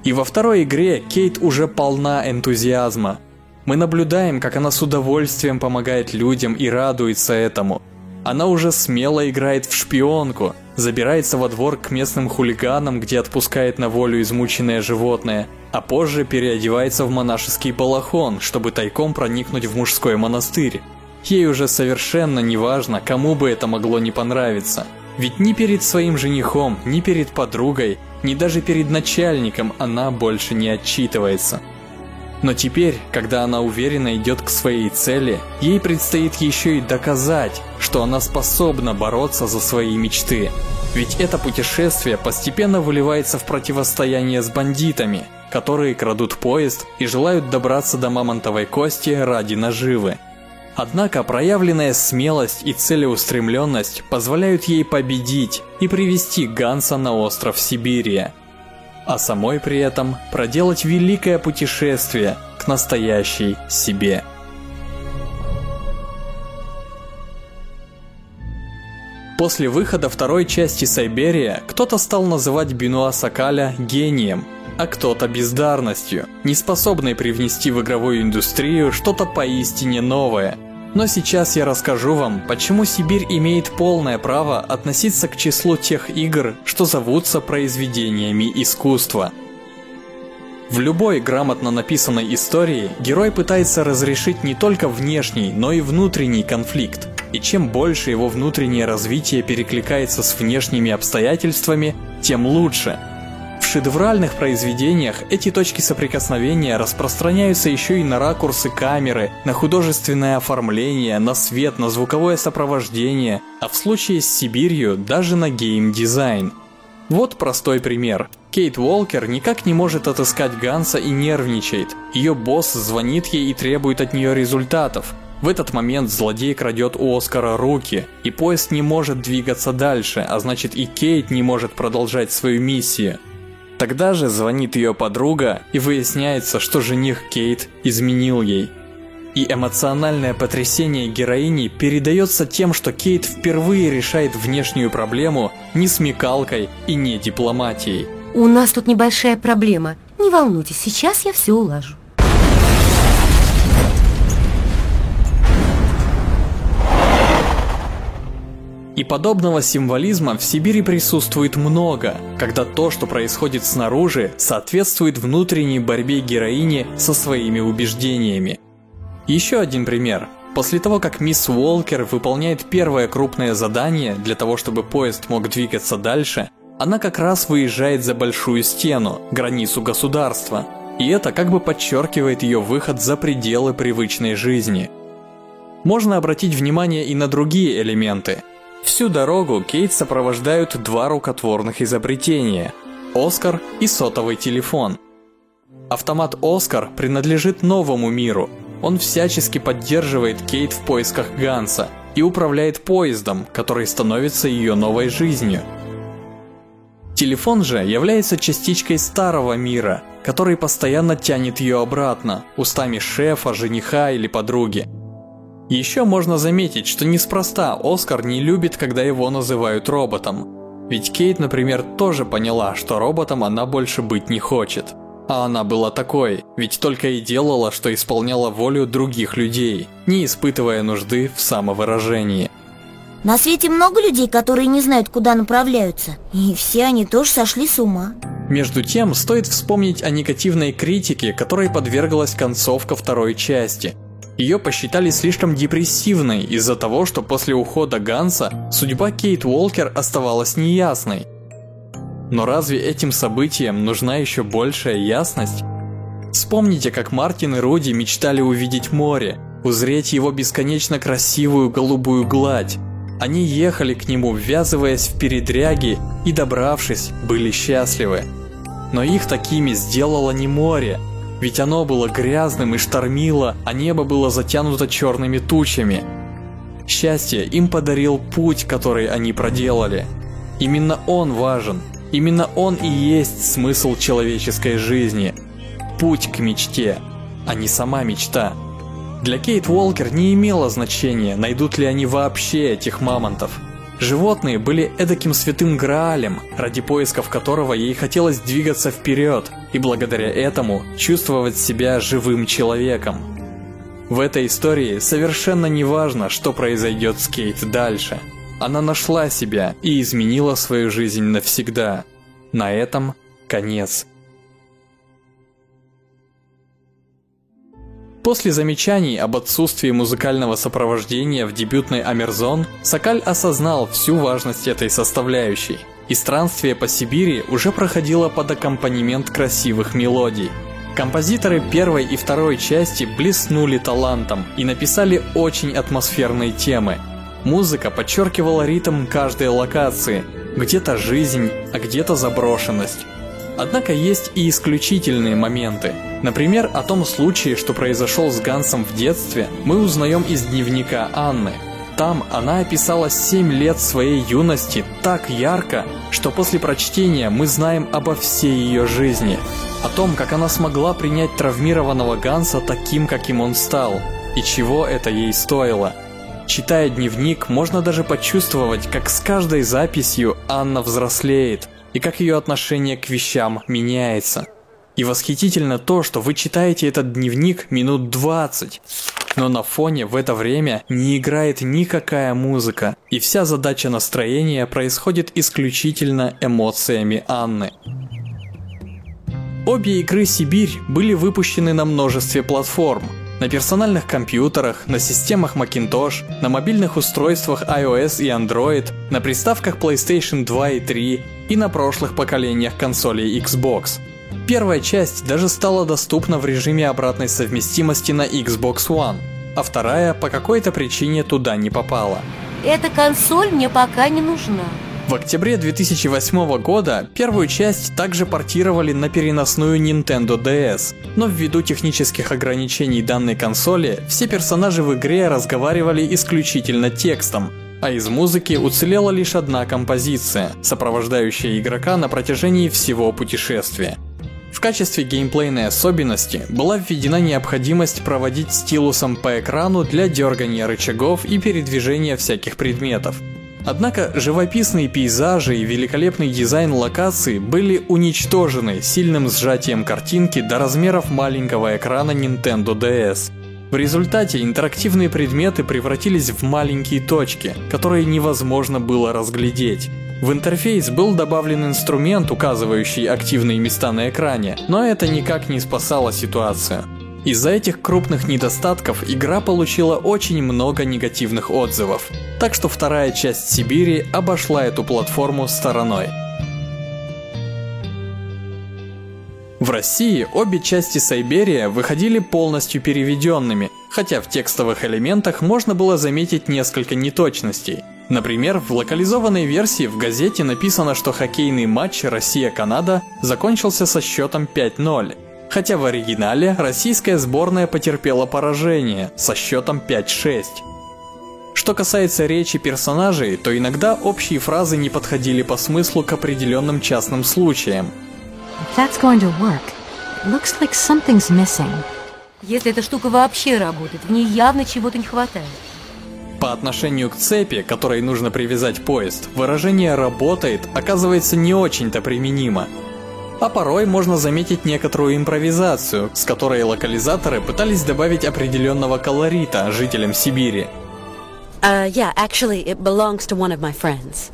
И во второй игре Кейт уже полна энтузиазма. Мы наблюдаем, как она с удовольствием помогает людям и радуется этому. Она уже смело играет в шпионку, забирается во двор к местным хулиганам, где отпускает на волю измученное животное, а позже переодевается в монашеский балахон, чтобы тайком проникнуть в мужской монастырь. Ей уже совершенно не важно, кому бы это могло не понравиться. Ведь ни перед своим женихом, ни перед подругой, ни даже перед начальником она больше не отчитывается. Но теперь, когда она уверенно идет к своей цели, ей предстоит еще и доказать, что она способна бороться за свои мечты. Ведь это путешествие постепенно выливается в противостояние с бандитами, которые крадут поезд и желают добраться до мамонтовой кости ради наживы. Однако проявленная смелость и целеустремленность позволяют ей победить и привести Ганса на остров Сибирия. А самой при этом проделать великое путешествие к настоящей себе. После выхода второй части Сайберия кто-то стал называть Бенуа Сакаля гением, а кто-то бездарностью, неспособной привнести в игровую индустрию что-то поистине новое – но сейчас я расскажу вам, почему Сибирь имеет полное право относиться к числу тех игр, что зовутся произведениями искусства. В любой грамотно написанной истории герой пытается разрешить не только внешний, но и внутренний конфликт. И чем больше его внутреннее развитие перекликается с внешними обстоятельствами, тем лучше – шедевральных произведениях эти точки соприкосновения распространяются еще и на ракурсы камеры, на художественное оформление, на свет, на звуковое сопровождение, а в случае с Сибирью даже на геймдизайн. Вот простой пример. Кейт Уолкер никак не может отыскать Ганса и нервничает. Ее босс звонит ей и требует от нее результатов. В этот момент злодей крадет у Оскара руки, и поезд не может двигаться дальше, а значит и Кейт не может продолжать свою миссию. Тогда же звонит ее подруга и выясняется, что жених Кейт изменил ей. И эмоциональное потрясение героини передается тем, что Кейт впервые решает внешнюю проблему не смекалкой и не дипломатией. У нас тут небольшая проблема. Не волнуйтесь, сейчас я все улажу. И подобного символизма в Сибири присутствует много, когда то, что происходит снаружи, соответствует внутренней борьбе героини со своими убеждениями. Еще один пример. После того, как мисс Уолкер выполняет первое крупное задание для того, чтобы поезд мог двигаться дальше, она как раз выезжает за большую стену, границу государства. И это как бы подчеркивает ее выход за пределы привычной жизни. Можно обратить внимание и на другие элементы – Всю дорогу Кейт сопровождают два рукотворных изобретения – Оскар и сотовый телефон. Автомат Оскар принадлежит новому миру. Он всячески поддерживает Кейт в поисках Ганса и управляет поездом, который становится ее новой жизнью. Телефон же является частичкой старого мира, который постоянно тянет ее обратно, устами шефа, жениха или подруги – еще можно заметить, что неспроста Оскар не любит, когда его называют роботом. Ведь Кейт, например, тоже поняла, что роботом она больше быть не хочет. А она была такой, ведь только и делала, что исполняла волю других людей, не испытывая нужды в самовыражении. На свете много людей, которые не знают, куда направляются. И все они тоже сошли с ума. Между тем, стоит вспомнить о негативной критике, которой подверглась концовка второй части – ее посчитали слишком депрессивной из-за того, что после ухода Ганса судьба Кейт Уолкер оставалась неясной. Но разве этим событиям нужна еще большая ясность? Вспомните, как Мартин и Руди мечтали увидеть море, узреть его бесконечно красивую голубую гладь. Они ехали к нему, ввязываясь в передряги, и добравшись, были счастливы. Но их такими сделало не море, ведь оно было грязным и штормило, а небо было затянуто черными тучами. Счастье им подарил путь, который они проделали. Именно он важен, именно он и есть смысл человеческой жизни. Путь к мечте, а не сама мечта. Для Кейт Уолкер не имело значения, найдут ли они вообще этих мамонтов. Животные были эдаким святым граалем, ради поисков которого ей хотелось двигаться вперед – и благодаря этому чувствовать себя живым человеком. В этой истории совершенно не важно, что произойдет с Кейт дальше. Она нашла себя и изменила свою жизнь навсегда. На этом конец. После замечаний об отсутствии музыкального сопровождения в дебютной Амерзон, Сокаль осознал всю важность этой составляющей, и странствие по Сибири уже проходило под аккомпанемент красивых мелодий. Композиторы первой и второй части блеснули талантом и написали очень атмосферные темы. Музыка подчеркивала ритм каждой локации, где-то жизнь, а где-то заброшенность. Однако есть и исключительные моменты. Например, о том случае, что произошел с Гансом в детстве, мы узнаем из дневника Анны. Там она описала 7 лет своей юности так ярко, что после прочтения мы знаем обо всей ее жизни. О том, как она смогла принять травмированного Ганса таким, каким он стал, и чего это ей стоило. Читая дневник, можно даже почувствовать, как с каждой записью Анна взрослеет – и как ее отношение к вещам меняется. И восхитительно то, что вы читаете этот дневник минут 20, но на фоне в это время не играет никакая музыка, и вся задача настроения происходит исключительно эмоциями Анны. Обе игры «Сибирь» были выпущены на множестве платформ, на персональных компьютерах, на системах Macintosh, на мобильных устройствах iOS и Android, на приставках PlayStation 2 и 3 и на прошлых поколениях консолей Xbox. Первая часть даже стала доступна в режиме обратной совместимости на Xbox One, а вторая по какой-то причине туда не попала. Эта консоль мне пока не нужна. В октябре 2008 года первую часть также портировали на переносную Nintendo DS, но ввиду технических ограничений данной консоли, все персонажи в игре разговаривали исключительно текстом, а из музыки уцелела лишь одна композиция, сопровождающая игрока на протяжении всего путешествия. В качестве геймплейной особенности была введена необходимость проводить стилусом по экрану для дергания рычагов и передвижения всяких предметов. Однако живописные пейзажи и великолепный дизайн локаций были уничтожены сильным сжатием картинки до размеров маленького экрана Nintendo DS. В результате интерактивные предметы превратились в маленькие точки, которые невозможно было разглядеть. В интерфейс был добавлен инструмент, указывающий активные места на экране, но это никак не спасало ситуацию. Из-за этих крупных недостатков игра получила очень много негативных отзывов, так что вторая часть Сибири обошла эту платформу стороной. В России обе части Сайберия выходили полностью переведенными, хотя в текстовых элементах можно было заметить несколько неточностей. Например, в локализованной версии в газете написано, что хоккейный матч Россия-Канада закончился со счетом 5-0, хотя в оригинале российская сборная потерпела поражение со счетом 5-6. Что касается речи персонажей, то иногда общие фразы не подходили по смыслу к определенным частным случаям. That's going to work. Looks like something's missing. Если эта штука вообще работает, в ней явно чего-то не хватает. По отношению к цепи, которой нужно привязать поезд, выражение «работает» оказывается не очень-то применимо. А порой можно заметить некоторую импровизацию, с которой локализаторы пытались добавить определенного колорита жителям Сибири. Uh, yeah, actually, it belongs to one of my friends.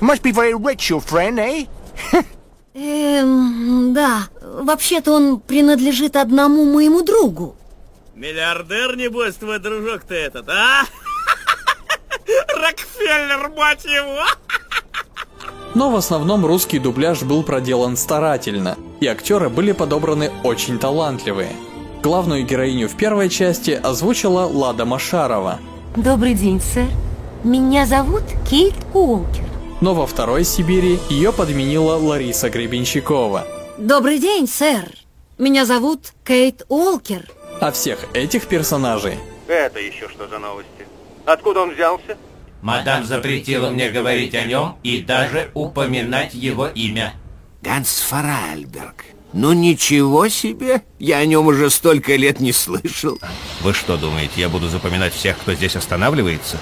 Must be very rich, your friend, eh? [LAUGHS] Эм, да. Вообще-то он принадлежит одному моему другу. Миллиардер, небось, твой дружок-то этот, а? [LAUGHS] Рокфеллер, мать его! Но в основном русский дубляж был проделан старательно, и актеры были подобраны очень талантливые. Главную героиню в первой части озвучила Лада Машарова. Добрый день, сэр. Меня зовут Кейт Уолкер. Но во второй Сибири ее подменила Лариса Гребенщикова. Добрый день, сэр. Меня зовут Кейт Уолкер. А всех этих персонажей Это еще что за новости? Откуда он взялся? Мадам запретила мне говорить о нем и даже упоминать его имя. Ганс Фаральберг. Ну ничего себе! Я о нем уже столько лет не слышал. Вы что думаете, я буду запоминать всех, кто здесь останавливается?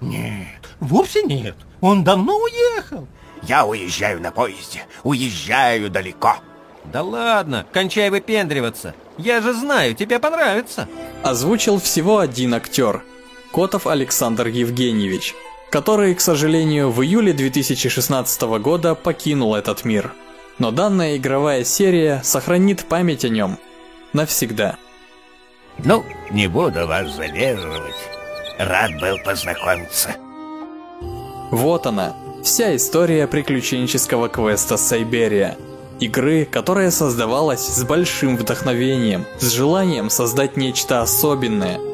Нет, вовсе нет. Он давно уехал. Я уезжаю на поезде. Уезжаю далеко. Да ладно, кончай выпендриваться. Я же знаю, тебе понравится. Озвучил всего один актер. Котов Александр Евгеньевич, который, к сожалению, в июле 2016 года покинул этот мир. Но данная игровая серия сохранит память о нем навсегда. Ну, не буду вас задерживать. Рад был познакомиться. Вот она, вся история приключенческого квеста Сайберия. Игры, которая создавалась с большим вдохновением, с желанием создать нечто особенное.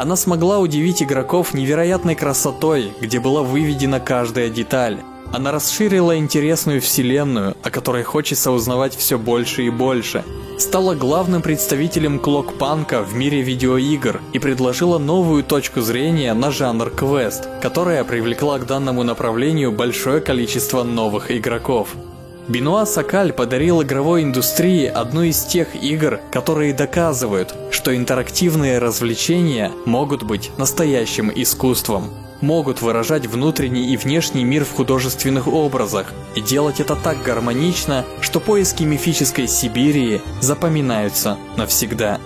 Она смогла удивить игроков невероятной красотой, где была выведена каждая деталь. Она расширила интересную вселенную, о которой хочется узнавать все больше и больше. Стала главным представителем клокпанка в мире видеоигр и предложила новую точку зрения на жанр квест, которая привлекла к данному направлению большое количество новых игроков. Бенуа Сакаль подарил игровой индустрии одну из тех игр, которые доказывают, что интерактивные развлечения могут быть настоящим искусством могут выражать внутренний и внешний мир в художественных образах и делать это так гармонично, что поиски мифической Сибири запоминаются навсегда.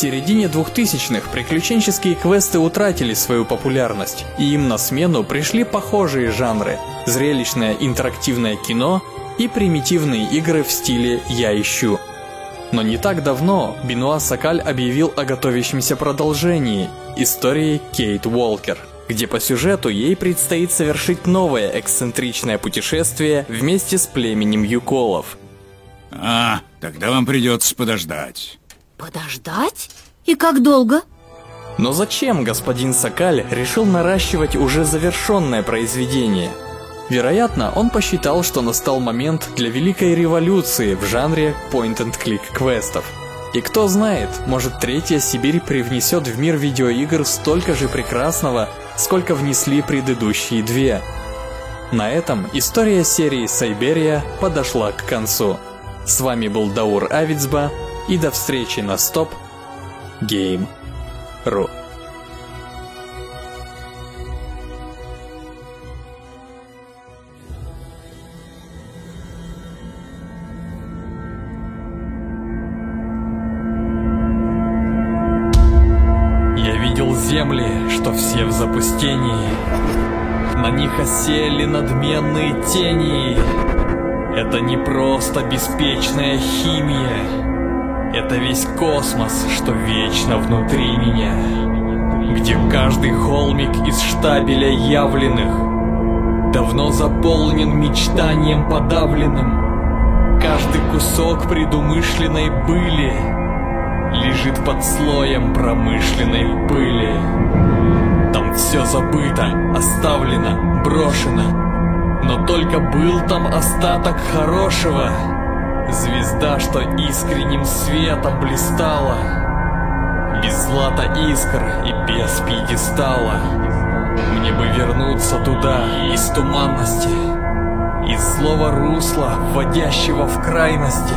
Середине 2000-х приключенческие квесты утратили свою популярность, и им на смену пришли похожие жанры – зрелищное интерактивное кино и примитивные игры в стиле «Я ищу». Но не так давно Бенуа Сакаль объявил о готовящемся продолжении истории Кейт Уолкер, где по сюжету ей предстоит совершить новое эксцентричное путешествие вместе с племенем Юколов. А, тогда вам придется подождать. Подождать? И как долго? Но зачем господин Сакаль решил наращивать уже завершенное произведение – Вероятно, он посчитал, что настал момент для великой революции в жанре point-and-click квестов. И кто знает, может третья Сибирь привнесет в мир видеоигр столько же прекрасного, сколько внесли предыдущие две. На этом история серии Сайберия подошла к концу. С вами был Даур Авицба, и до встречи на Стоп Game.ru земли, что все в запустении. На них осели надменные тени. Это не просто беспечная химия. Это весь космос, что вечно внутри меня. Где каждый холмик из штабеля явленных Давно заполнен мечтанием подавленным. Каждый кусок предумышленной были лежит под слоем промышленной пыли. Там все забыто, оставлено, брошено. Но только был там остаток хорошего. Звезда, что искренним светом блистала. Без злата искр и без пьедестала. Мне бы вернуться туда, из туманности, из слова русла, вводящего в крайности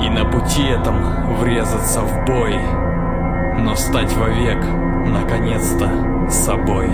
и на пути этом врезаться в бой, но стать вовек, наконец-то, собой.